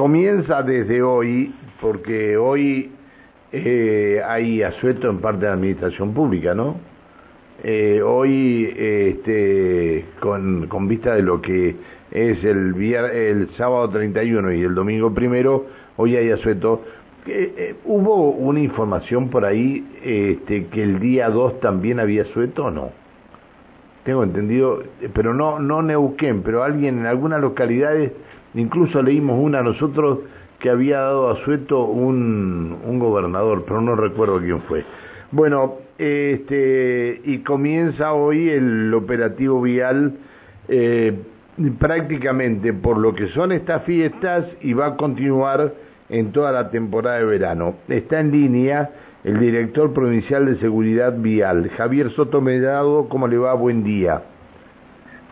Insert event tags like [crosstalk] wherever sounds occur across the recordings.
comienza desde hoy, porque hoy eh, hay asueto en parte de la administración pública, ¿no? Eh, hoy, este, con, con vista de lo que es el, el sábado 31 y el domingo primero, hoy hay asueto. Eh, ¿Hubo una información por ahí este, que el día 2 también había asueto o no? Tengo entendido, pero no, no Neuquén, pero alguien en algunas localidades, incluso leímos una nosotros que había dado a Sueto un, un gobernador, pero no recuerdo quién fue. Bueno, este, y comienza hoy el operativo vial eh, prácticamente por lo que son estas fiestas y va a continuar en toda la temporada de verano. Está en línea el director provincial de Seguridad Vial, Javier Soto Mellado. ¿Cómo le va? Buen día.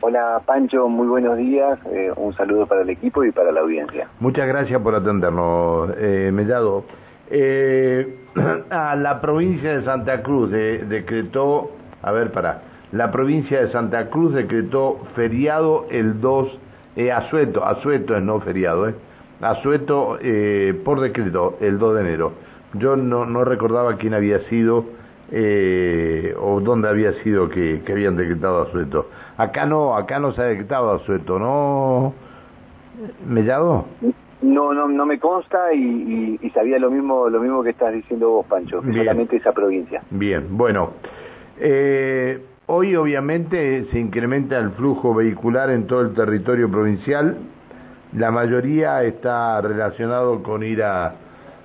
Hola Pancho, muy buenos días. Eh, un saludo para el equipo y para la audiencia. Muchas gracias por atendernos, eh, Mellado. Eh, [clears throat] a la provincia de Santa Cruz decretó, a ver, para, la provincia de Santa Cruz decretó feriado el 2, eh, asueto, asueto es no feriado, eh, asueto eh, por decreto el 2 de enero. Yo no, no recordaba quién había sido eh, o dónde había sido que, que habían decretado asueto. Acá no, acá no se ha decretado asueto, ¿no? ¿Mellado? No, no, no me consta y, y, sabía lo mismo, lo mismo que estás diciendo vos, Pancho, solamente esa provincia. Bien, bueno. Eh, hoy obviamente se incrementa el flujo vehicular en todo el territorio provincial. La mayoría está relacionado con ir a,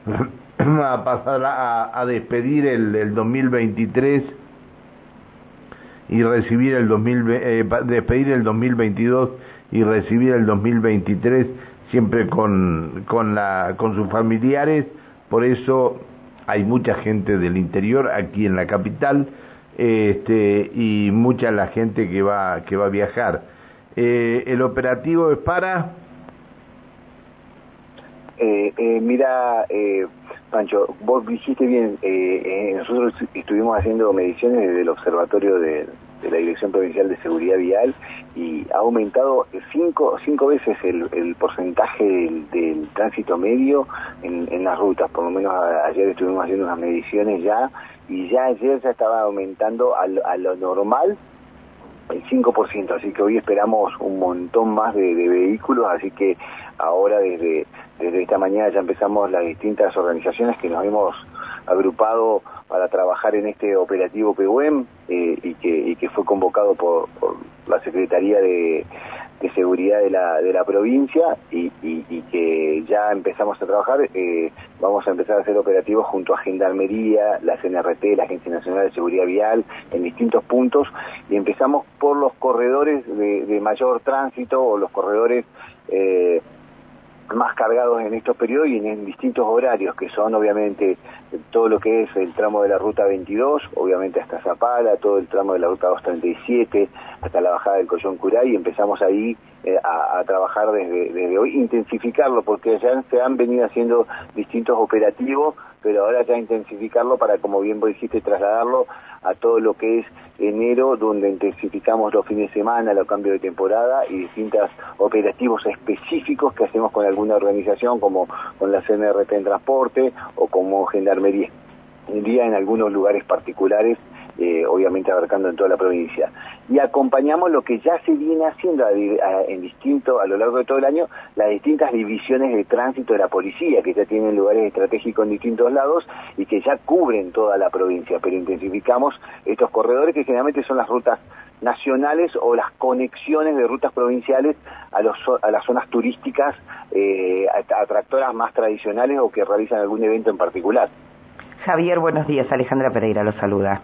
[clears throat] a pasar a, a despedir el, el, 2023 y recibir el 2000, eh, despedir el 2022 y recibir el 2023 siempre con, con, la, con sus familiares, por eso hay mucha gente del interior aquí en la capital este, y mucha la gente que va, que va a viajar. Eh, ¿El operativo es para? Eh, eh, mira, eh, Pancho, vos dijiste bien, eh, eh, nosotros estuvimos haciendo mediciones desde el observatorio de, la Dirección Provincial de Seguridad Vial y ha aumentado cinco, cinco veces el, porcentaje del, tránsito medio en, en, las rutas. Por lo menos ayer estuvimos haciendo unas mediciones ya y ya ayer ya estaba aumentando a, lo normal el 5%, así que hoy esperamos un montón más de vehículos, así que ahora desde, desde esta mañana ya empezamos las distintas organizaciones que nos hemos agrupado para trabajar en este operativo PUM eh, y, que, fue convocado por, la Secretaría de, Seguridad de la, de la provincia y que ya empezamos a trabajar. Eh, vamos a empezar a hacer operativos junto a Gendarmería, la CNRT, la Agencia Nacional de Seguridad Vial, en distintos puntos y empezamos por los corredores de, de mayor tránsito o los corredores eh, más cargados en estos periodos y en, distintos horarios, que son obviamente todo lo que es el tramo de la ruta 22, obviamente hasta Zapala, todo el tramo de la ruta 237, hasta la bajada del Collón Curay, y empezamos ahí eh, a, trabajar desde, desde hoy, intensificarlo, porque ya se han venido haciendo distintos operativos, pero ahora ya intensificarlo para, como bien vos dijiste, trasladarlo a todo lo que es enero, donde intensificamos los fines de semana, los cambios de temporada y distintos operativos específicos que hacemos con alguna organización, como con la CNRT en transporte o como Gendarmería en algunos lugares particulares eh, obviamente abarcando en toda la provincia. Y acompañamos lo que ya se viene haciendo a, en distinto, a lo largo de todo el año, las distintas divisiones de tránsito de la policía, que ya tienen lugares estratégicos en distintos lados y que ya cubren toda la provincia, pero intensificamos estos corredores que generalmente son las rutas nacionales o las conexiones de rutas provinciales a, los, a las zonas turísticas eh, atractoras más tradicionales o que realizan algún evento en particular. Javier, buenos días. Alejandra Pereira lo saluda.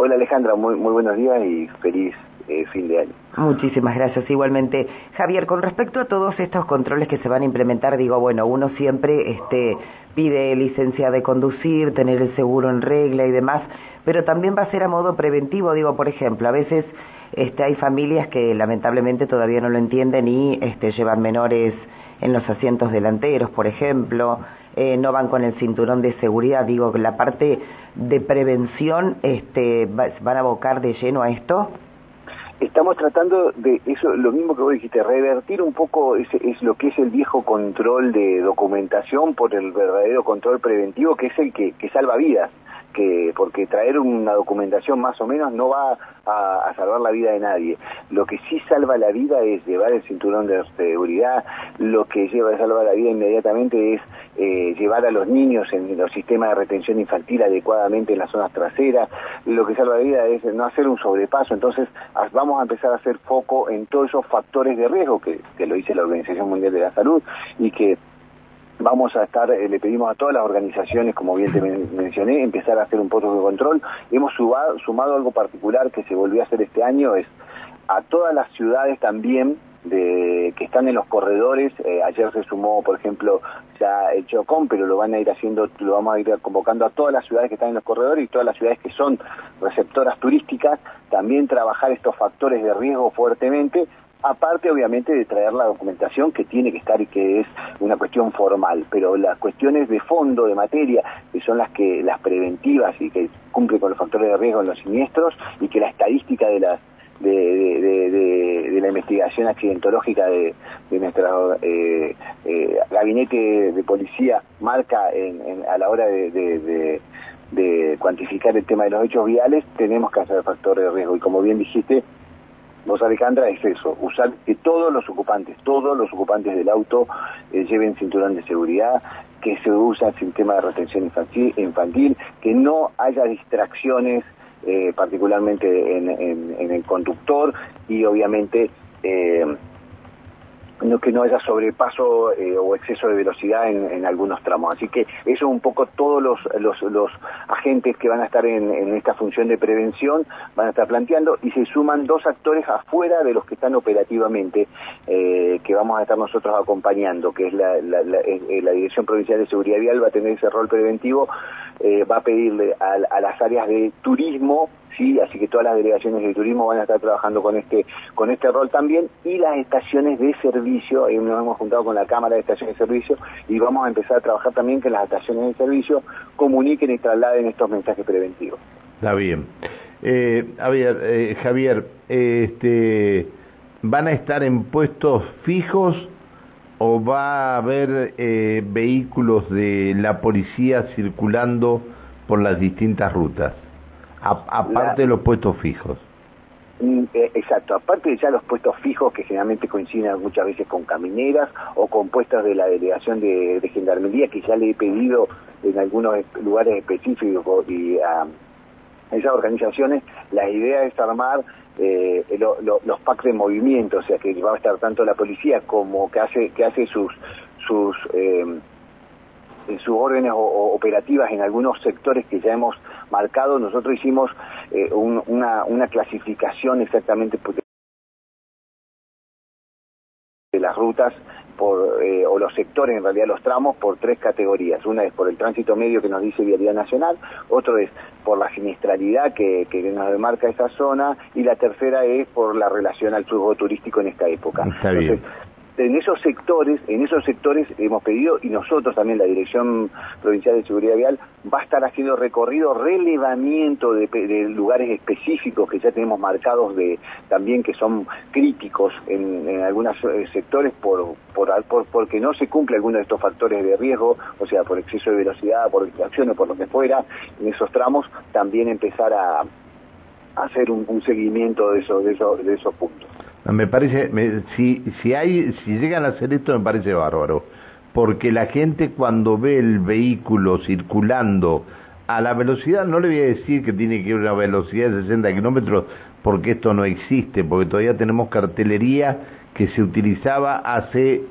Hola Alejandra, muy, muy buenos días y feliz eh, fin de año. Muchísimas gracias, igualmente. Javier, con respecto a todos estos controles que se van a implementar, digo, bueno, uno siempre este, pide licencia de conducir, tener el seguro en regla y demás, pero también va a ser a modo preventivo, digo, por ejemplo, a veces este, hay familias que lamentablemente todavía no lo entienden y este, llevan menores en los asientos delanteros, por ejemplo, eh, no van con el cinturón de seguridad, digo, que la parte de prevención este, van a abocar de lleno a esto. estamos tratando de eso, lo mismo que vos dijiste, revertir un poco ese, es lo que es el viejo control de documentación por el verdadero control preventivo, que es el que, que salva vidas que porque traer una documentación más o menos no va a, salvar la vida de nadie. Lo que sí salva la vida es llevar el cinturón de seguridad, lo que lleva a salvar la vida inmediatamente es eh, llevar a los niños en los sistemas de retención infantil adecuadamente en las zonas traseras, lo que salva la vida es no hacer un sobrepaso, entonces vamos a empezar a hacer foco en todos esos factores de riesgo que, que lo dice la Organización Mundial de la Salud y que vamos a estar, eh, le pedimos a todas las organizaciones, como bien te mencioné, empezar a hacer un poco de control. Hemos sumado algo particular que se volvió a hacer este año, es a todas las ciudades también de, que están en los corredores. Eh, ayer se sumó, por ejemplo, ya el Chocón, pero lo van a ir haciendo, lo vamos a ir convocando a todas las ciudades que están en los corredores y todas las ciudades que son receptoras turísticas, también trabajar estos factores de riesgo fuertemente aparte obviamente de traer la documentación que tiene que estar y que es una cuestión formal, pero las cuestiones de fondo, de materia, que son las que las preventivas y que cumplen con los factores de riesgo en los siniestros y que la estadística de la investigación accidentológica de, nuestro eh, eh, gabinete de policía marca en, a la hora de, cuantificar el tema de los hechos viales, tenemos que hacer factores de riesgo. Y como bien dijiste, Vos, Alejandra, es eso, usar que todos los ocupantes, todos los ocupantes del auto eh, lleven cinturón de seguridad, que se usa el sistema de retención infantil, que no haya distracciones, eh, particularmente en, el conductor, y obviamente eh, no que no haya sobrepaso eh, o exceso de velocidad en, algunos tramos. Así que eso es un poco todos los, los, agentes que van a estar en, esta función de prevención van a estar planteando y se suman dos actores afuera de los que están operativamente eh, que vamos a estar nosotros acompañando, que es la, eh, la, Dirección Provincial de Seguridad Vial va a tener ese rol preventivo, va a pedirle a las áreas de turismo sí, así que todas las delegaciones de turismo van a estar trabajando con este con este rol también y las estaciones de servicio, nos hemos juntado con la Cámara de Estaciones de Servicio y vamos a empezar a trabajar también que las estaciones de servicio comuniquen y trasladen estos mensajes preventivos. Está bien. Eh, a ver, eh, Javier, este, ¿van a estar en puestos fijos o va a haber eh, vehículos de la policía circulando por las distintas rutas? Aparte de los puestos fijos. Mm, eh, exacto, aparte de ya los puestos fijos que generalmente coinciden muchas veces con camineras o con puestos de la delegación de, gendarmería que ya le he pedido en algunos lugares específicos y a esas organizaciones, la idea es armar eh, los packs de movimiento, o sea que va a estar tanto la policía como que hace que hace sus sus eh, sus órdenes operativas en algunos sectores que ya hemos marcado, nosotros hicimos eh, una, una clasificación exactamente de las rutas por, eh, o los sectores, en realidad los tramos, por tres categorías. Una es por el tránsito medio que nos dice Vialidad Nacional, otro es por la siniestralidad que, que nos demarca esa zona y la tercera es por la relación al flujo turístico en esta época. Entonces, en esos sectores, en esos sectores hemos pedido, y nosotros también, la Dirección Provincial de Seguridad Vial, va a estar haciendo recorrido, relevamiento de, lugares específicos que ya tenemos marcados de también que son críticos en, algunos eh, sectores por, por, porque no se cumple alguno de estos factores de riesgo, o sea, por exceso de velocidad, por distracción o por lo que fuera, en esos tramos también empezar a, hacer un, seguimiento de esos, de esos, de esos puntos. Me parece, si, si, hay, si llegan a hacer esto me parece bárbaro, porque la gente cuando ve el vehículo circulando a la velocidad, no le voy a decir que tiene que ir a una velocidad de 60 kilómetros, porque esto no existe, porque todavía tenemos cartelería que se utilizaba hace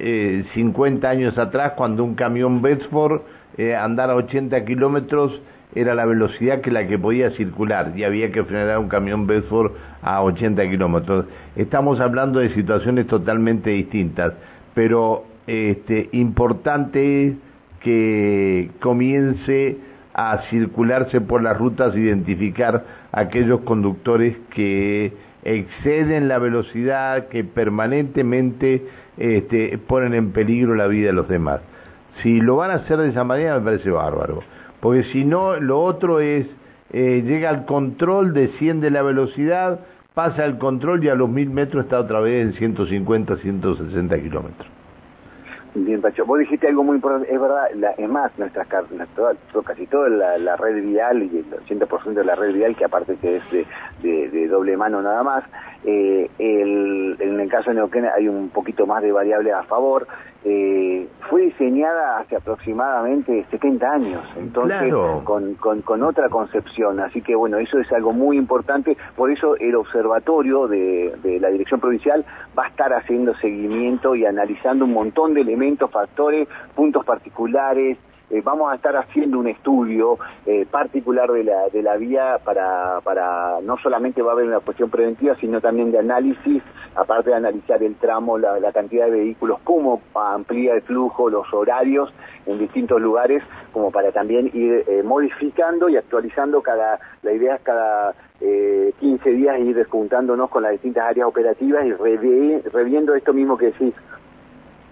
eh, 50 años atrás, cuando un camión Bedford eh, andara a 80 kilómetros era la velocidad que la que podía circular y había que frenar un camión Bedford a 80 kilómetros. Estamos hablando de situaciones totalmente distintas, pero este, importante es que comience a circularse por las rutas, identificar aquellos conductores que exceden la velocidad, que permanentemente este, ponen en peligro la vida de los demás. Si lo van a hacer de esa manera me parece bárbaro porque si no, lo otro es, eh, llega al control, desciende la velocidad, pasa el control y a los mil metros está otra vez en 150, 160 kilómetros. Bien, Pacho. Vos dijiste algo muy importante, es verdad, es más, nuestras, casi toda la, red vial y el 80% de la red vial, que aparte que es de, doble mano nada más, eh, en el caso de Neuquén hay un poquito más de variable a favor, eh, diseñada hace aproximadamente 70 años, entonces con, con, otra concepción, así que bueno, eso es algo muy importante, por eso el observatorio de, de la Dirección Provincial va a estar haciendo seguimiento y analizando un montón de elementos, factores, puntos particulares, eh, vamos a estar haciendo un estudio eh, particular de la, de la vía para, para, no solamente va a haber una cuestión preventiva, sino también de análisis, aparte de analizar el tramo, la, cantidad de vehículos, cómo amplía el flujo, los horarios en distintos lugares, como para también ir eh, modificando y actualizando cada, la idea es cada 15 días ir juntándonos con las distintas áreas operativas y reviendo esto mismo que decís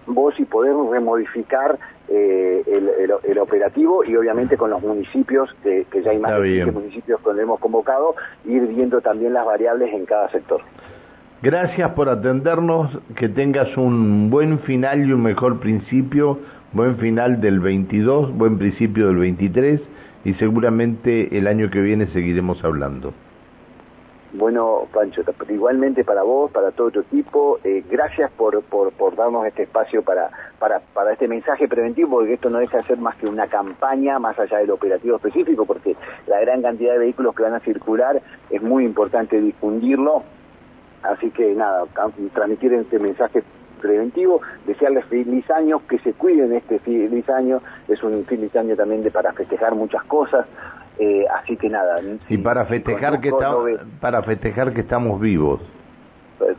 vos y poder remodificar eh, el, operativo y obviamente con los municipios, que, ya hay más de municipios que hemos convocado, ir viendo también las variables en cada sector. Gracias por atendernos, que tengas un buen final y un mejor principio, buen final del 22, buen principio del 23 y seguramente el año que viene seguiremos hablando. Bueno, Pancho, igualmente para vos, para todo tu equipo, eh, gracias por, darnos este espacio para, este mensaje preventivo, porque esto no de ser más que una campaña, más allá del operativo específico, porque la gran cantidad de vehículos que van a circular es muy importante difundirlo. Así que nada, transmitir este mensaje preventivo, desearles feliz año, que se cuiden este feliz año, es un feliz año también de para festejar muchas cosas, eh, así que nada. y para festejar que para festejar que estamos vivos.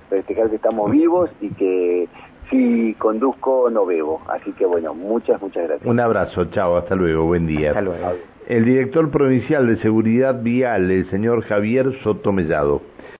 Festejar que estamos vivos y que si conduzco no bebo. Así que bueno, muchas, muchas gracias. Un abrazo, chao, hasta luego, buen día. Hasta luego. El director provincial de Seguridad Vial, el señor Javier Sotomellado.